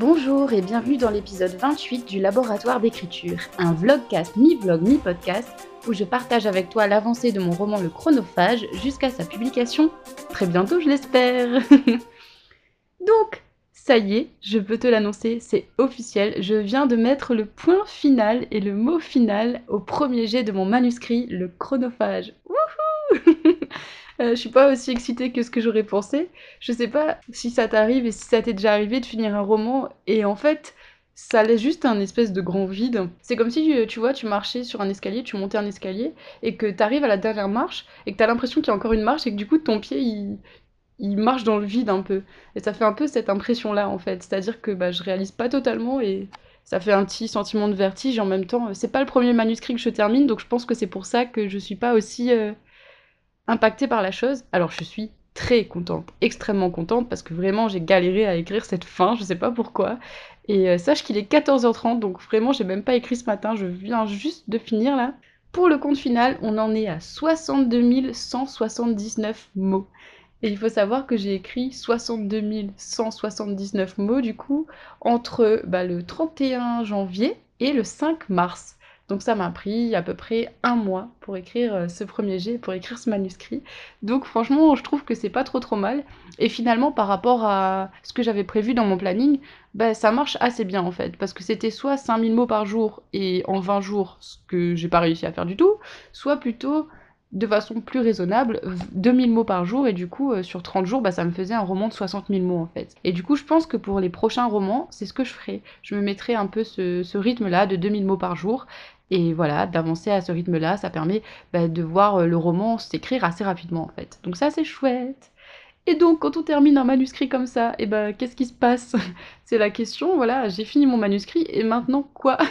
Bonjour et bienvenue dans l'épisode 28 du Laboratoire d'écriture, un vlogcast mi-vlog mi-podcast où je partage avec toi l'avancée de mon roman Le Chronophage jusqu'à sa publication très bientôt je l'espère. Donc, ça y est, je peux te l'annoncer, c'est officiel, je viens de mettre le point final et le mot final au premier jet de mon manuscrit Le Chronophage. Euh, je suis pas aussi excitée que ce que j'aurais pensé. Je sais pas si ça t'arrive et si ça t'est déjà arrivé de finir un roman et en fait ça laisse juste un espèce de grand vide. C'est comme si tu vois, tu marchais sur un escalier, tu montais un escalier et que t'arrives à la dernière marche et que t'as l'impression qu'il y a encore une marche et que du coup ton pied il, marche dans le vide un peu. Et ça fait un peu cette impression là en fait. C'est-à-dire que bah, je réalise pas totalement et ça fait un petit sentiment de vertige et en même temps c'est pas le premier manuscrit que je termine donc je pense que c'est pour ça que je suis pas aussi. Euh, impactée par la chose. Alors je suis très contente, extrêmement contente, parce que vraiment j'ai galéré à écrire cette fin, je sais pas pourquoi. Et euh, sache qu'il est 14h30, donc vraiment j'ai même pas écrit ce matin, je viens juste de finir là. Pour le compte final, on en est à 62 179 mots. Et il faut savoir que j'ai écrit 62 179 mots du coup entre bah, le 31 janvier et le 5 mars. Donc ça m'a pris à peu près un mois pour écrire euh, ce premier jet, pour écrire ce manuscrit. Donc franchement, je trouve que c'est pas trop trop mal. Et finalement, par rapport à ce que j'avais prévu dans mon planning, bah, ça marche assez bien en fait. Parce que c'était soit 5000 mots par jour et en 20 jours, ce que j'ai pas réussi à faire du tout, soit plutôt de façon plus raisonnable, 2000 mots par jour, et du coup, euh, sur 30 jours, bah, ça me faisait un roman de 60 000 mots en fait. Et du coup, je pense que pour les prochains romans, c'est ce que je ferai. Je me mettrai un peu ce, ce rythme-là de 2000 mots par jour, et voilà, d'avancer à ce rythme-là, ça permet bah, de voir euh, le roman s'écrire assez rapidement en fait. Donc ça c'est chouette. Et donc quand on termine un manuscrit comme ça, et eh ben qu'est-ce qui se passe? C'est la question, voilà, j'ai fini mon manuscrit et maintenant quoi?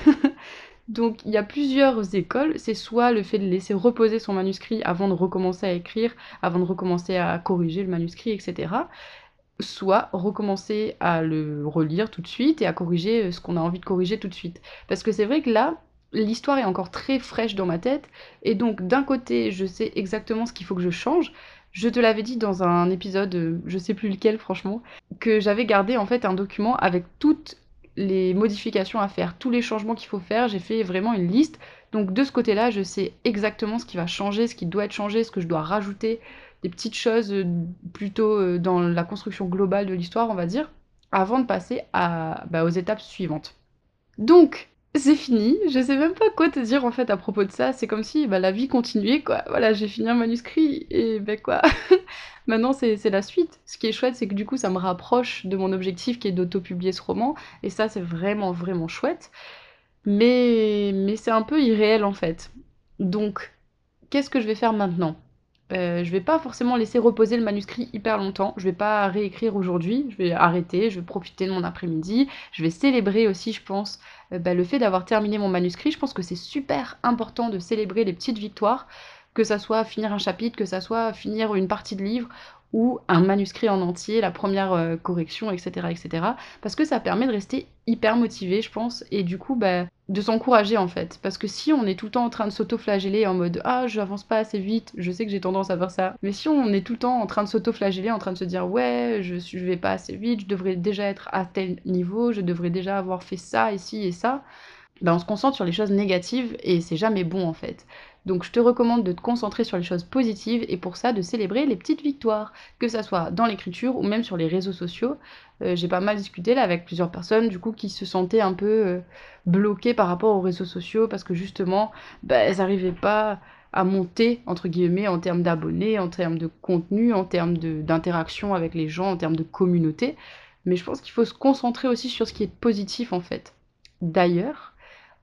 Donc il y a plusieurs écoles, c'est soit le fait de laisser reposer son manuscrit avant de recommencer à écrire, avant de recommencer à corriger le manuscrit, etc. Soit recommencer à le relire tout de suite et à corriger euh, ce qu'on a envie de corriger tout de suite. Parce que c'est vrai que là, l'histoire est encore très fraîche dans ma tête, et donc d'un côté, je sais exactement ce qu'il faut que je change. Je te l'avais dit dans un épisode, euh, je sais plus lequel franchement, que j'avais gardé en fait un document avec toutes les modifications à faire, tous les changements qu'il faut faire, j'ai fait vraiment une liste. Donc de ce côté-là, je sais exactement ce qui va changer, ce qui doit être changé, ce que je dois rajouter, des petites choses euh, plutôt euh, dans la construction globale de l'histoire, on va dire, avant de passer à, bah, aux étapes suivantes. Donc, c'est fini, je sais même pas quoi te dire en fait à propos de ça, c'est comme si bah, la vie continuait quoi. Voilà, j'ai fini un manuscrit et ben quoi. Maintenant c'est la suite. Ce qui est chouette, c'est que du coup ça me rapproche de mon objectif qui est d'auto-publier ce roman et ça c'est vraiment vraiment chouette. Mais, mais c'est un peu irréel en fait. Donc, qu'est-ce que je vais faire maintenant? Euh, je vais pas forcément laisser reposer le manuscrit hyper longtemps. Je vais pas réécrire aujourd'hui. Je vais arrêter. Je vais profiter de mon après-midi. Je vais célébrer aussi, je pense, bah, le fait d'avoir terminé mon manuscrit. Je pense que c'est super important de célébrer les petites victoires, que ça soit finir un chapitre, que ça soit finir une partie de livre ou un manuscrit en entier, la première euh, correction, etc., etc. Parce que ça permet de rester hyper motivé, je pense, et du coup, bah, de s'encourager en fait. Parce que si on est tout le temps en train de s'auto-flageller en mode ah, je n'avance pas assez vite, je sais que j'ai tendance à faire ça, mais si on est tout le temps en train de s'auto-flageller, en train de se dire ouais, je, je vais pas assez vite, je devrais déjà être à tel niveau, je devrais déjà avoir fait ça, ici et ça, ben on se concentre sur les choses négatives et c'est jamais bon en fait. Donc je te recommande de te concentrer sur les choses positives et pour ça de célébrer les petites victoires, que ça soit dans l'écriture ou même sur les réseaux sociaux. Euh, j'ai pas mal discuté là avec plusieurs personnes du coup qui se sentaient un peu euh, bloquées par rapport aux réseaux sociaux parce que justement bah, elles n'arrivaient pas à monter entre guillemets en termes d'abonnés, en termes de contenu, en termes d'interaction avec les gens, en termes de communauté. Mais je pense qu'il faut se concentrer aussi sur ce qui est positif en fait. D'ailleurs,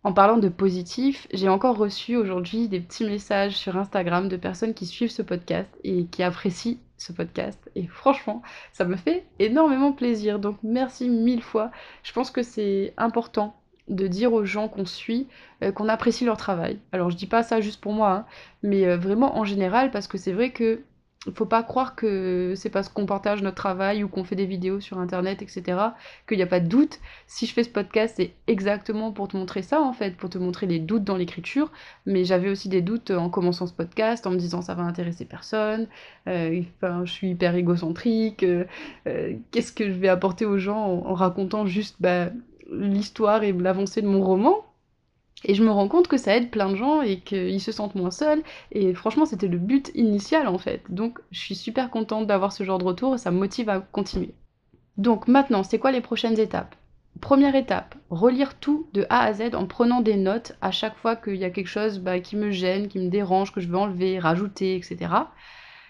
en parlant de positif, j'ai encore reçu aujourd'hui des petits messages sur Instagram de personnes qui suivent ce podcast et qui apprécient ce podcast. Et franchement, ça me fait énormément plaisir. Donc merci mille fois. Je pense que c'est important de dire aux gens qu'on suit euh, qu'on apprécie leur travail. Alors je dis pas ça juste pour moi, hein, mais euh, vraiment en général parce que c'est vrai que faut pas croire que c'est parce qu'on partage notre travail ou qu'on fait des vidéos sur internet, etc., qu'il n'y a pas de doute. Si je fais ce podcast, c'est exactement pour te montrer ça, en fait, pour te montrer les doutes dans l'écriture. Mais j'avais aussi des doutes en commençant ce podcast, en me disant ça va intéresser personne, euh, enfin, je suis hyper égocentrique, euh, euh, qu'est-ce que je vais apporter aux gens en, racontant juste bah, l'histoire et l'avancée de mon roman? Et je me rends compte que ça aide plein de gens et qu'ils se sentent moins seuls. Et franchement, c'était le but initial en fait. Donc je suis super contente d'avoir ce genre de retour et ça me motive à continuer. Donc maintenant, c'est quoi les prochaines étapes? Première étape, relire tout de A à Z en prenant des notes à chaque fois qu'il y a quelque chose bah, qui me gêne, qui me dérange, que je veux enlever, rajouter, etc.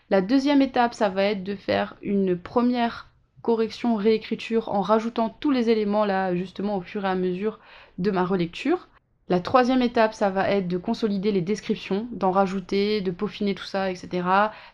La deuxième étape, ça va être de faire une première correction, réécriture en rajoutant tous les éléments là justement au fur et à mesure de ma relecture. La troisième étape, ça va être de consolider les descriptions, d'en rajouter, de peaufiner tout ça, etc.,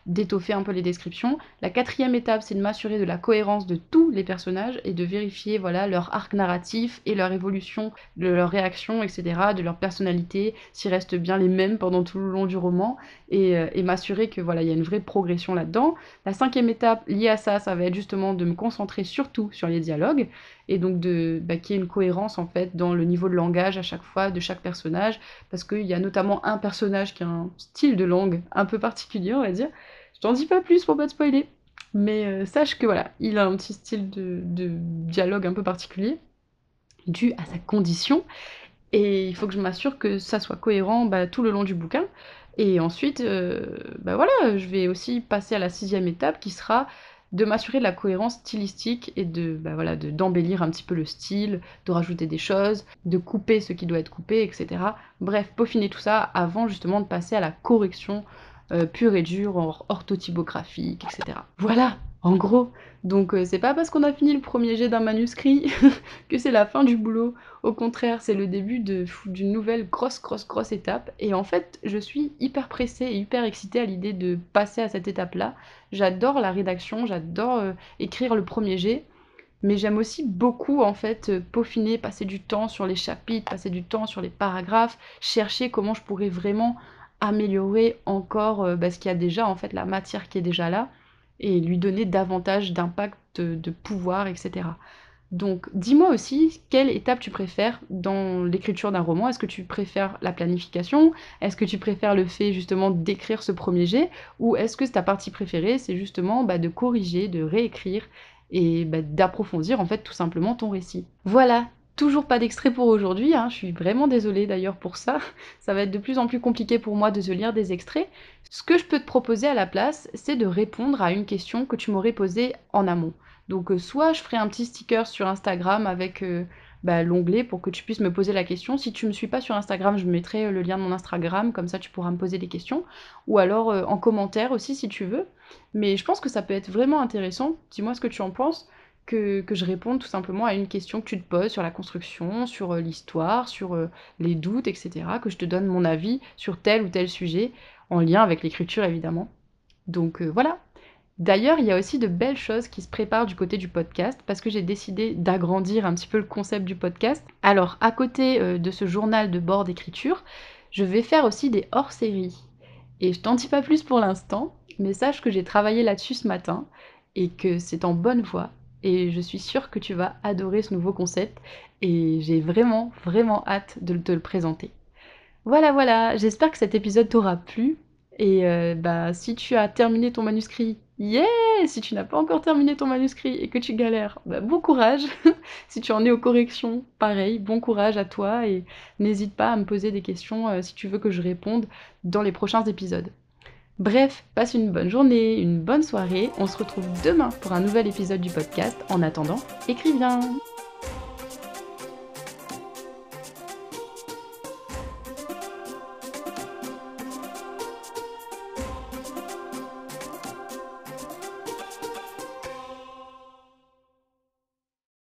d'étoffer un peu les descriptions. La quatrième étape, c'est de m'assurer de la cohérence de tous les personnages et de vérifier voilà leur arc narratif et leur évolution, de leur réaction, etc., de leur personnalité, s'ils restent bien les mêmes pendant tout le long du roman, et, euh, et m'assurer que voilà il y a une vraie progression là-dedans. La cinquième étape liée à ça, ça va être justement de me concentrer surtout sur les dialogues et donc de bah, qu'il y ait une cohérence en fait dans le niveau de langage à chaque fois de chaque personnage. Parce qu'il y a notamment un personnage qui a un style de langue un peu particulier on va dire. Je t'en dis pas plus pour pas te spoiler. Mais euh, sache que voilà il a un petit style de, dialogue un peu particulier dû à sa condition. Et il faut que je m'assure que ça soit cohérent bah, tout le long du bouquin. Et ensuite euh, bah voilà je vais aussi passer à la sixième étape qui sera de m'assurer de la cohérence stylistique et de bah voilà d'embellir un petit peu le style, de rajouter des choses, de couper ce qui doit être coupé, etc. Bref, peaufiner tout ça avant justement de passer à la correction euh, pure et dure, orthotypographique, etc. Voilà, en gros. Donc euh, c'est pas parce qu'on a fini le premier jet d'un manuscrit que c'est la fin du boulot. Au contraire, c'est le début d'une nouvelle grosse, grosse, grosse étape. Et en fait, je suis hyper pressée et hyper excitée à l'idée de passer à cette étape-là. J'adore la rédaction, j'adore euh, écrire le premier jet. Mais j'aime aussi beaucoup en fait euh, peaufiner, passer du temps sur les chapitres, passer du temps sur les paragraphes, chercher comment je pourrais vraiment améliorer encore bah, ce qu'il y a déjà en fait, la matière qui est déjà là et lui donner davantage d'impact, de, pouvoir, etc. Donc dis-moi aussi quelle étape tu préfères dans l'écriture d'un roman? Est-ce que tu préfères la planification? Est-ce que tu préfères le fait justement d'écrire ce premier jet? Ou est-ce que ta partie préférée c'est justement bah, de corriger, de réécrire et bah, d'approfondir en fait tout simplement ton récit? Voilà, Toujours pas d'extrait pour aujourd'hui, hein. je suis vraiment désolée d'ailleurs pour ça. Ça va être de plus en plus compliqué pour moi de te lire des extraits. Ce que je peux te proposer à la place, c'est de répondre à une question que tu m'aurais posée en amont. Donc euh, soit je ferai un petit sticker sur Instagram avec euh, bah, l'onglet pour que tu puisses me poser la question. Si tu ne me suis pas sur Instagram, je mettrai euh, le lien de mon Instagram, comme ça tu pourras me poser des questions. Ou alors en commentaire aussi si tu veux. Mais je pense que ça peut être vraiment intéressant. Dis-moi ce que tu en penses que, je réponde tout simplement à une question que tu te poses sur la construction, sur euh, l'histoire, sur euh, les doutes, etc. Que je te donne mon avis sur tel ou tel sujet, en lien avec l'écriture évidemment. Donc euh, voilà. D'ailleurs, il y a aussi de belles choses qui se préparent du côté du podcast parce que j'ai décidé d'agrandir un petit peu le concept du podcast. Alors, à côté de ce journal de bord d'écriture, je vais faire aussi des hors-séries. Et je t'en dis pas plus pour l'instant, mais sache que j'ai travaillé là-dessus ce matin et que c'est en bonne voie et je suis sûre que tu vas adorer ce nouveau concept. Et j'ai vraiment vraiment hâte de te le présenter. Voilà voilà, j'espère que cet épisode t'aura plu. Et euh, bah si tu as terminé ton manuscrit, yeah! Si tu n'as pas encore terminé ton manuscrit et que tu galères, bah, bon courage. Si tu en es aux corrections, pareil, bon courage à toi. Et n'hésite pas à me poser des questions euh, si tu veux que je réponde dans les prochains épisodes. Bref, passe une bonne journée, une bonne soirée. On se retrouve demain pour un nouvel épisode du podcast. En attendant, écris bien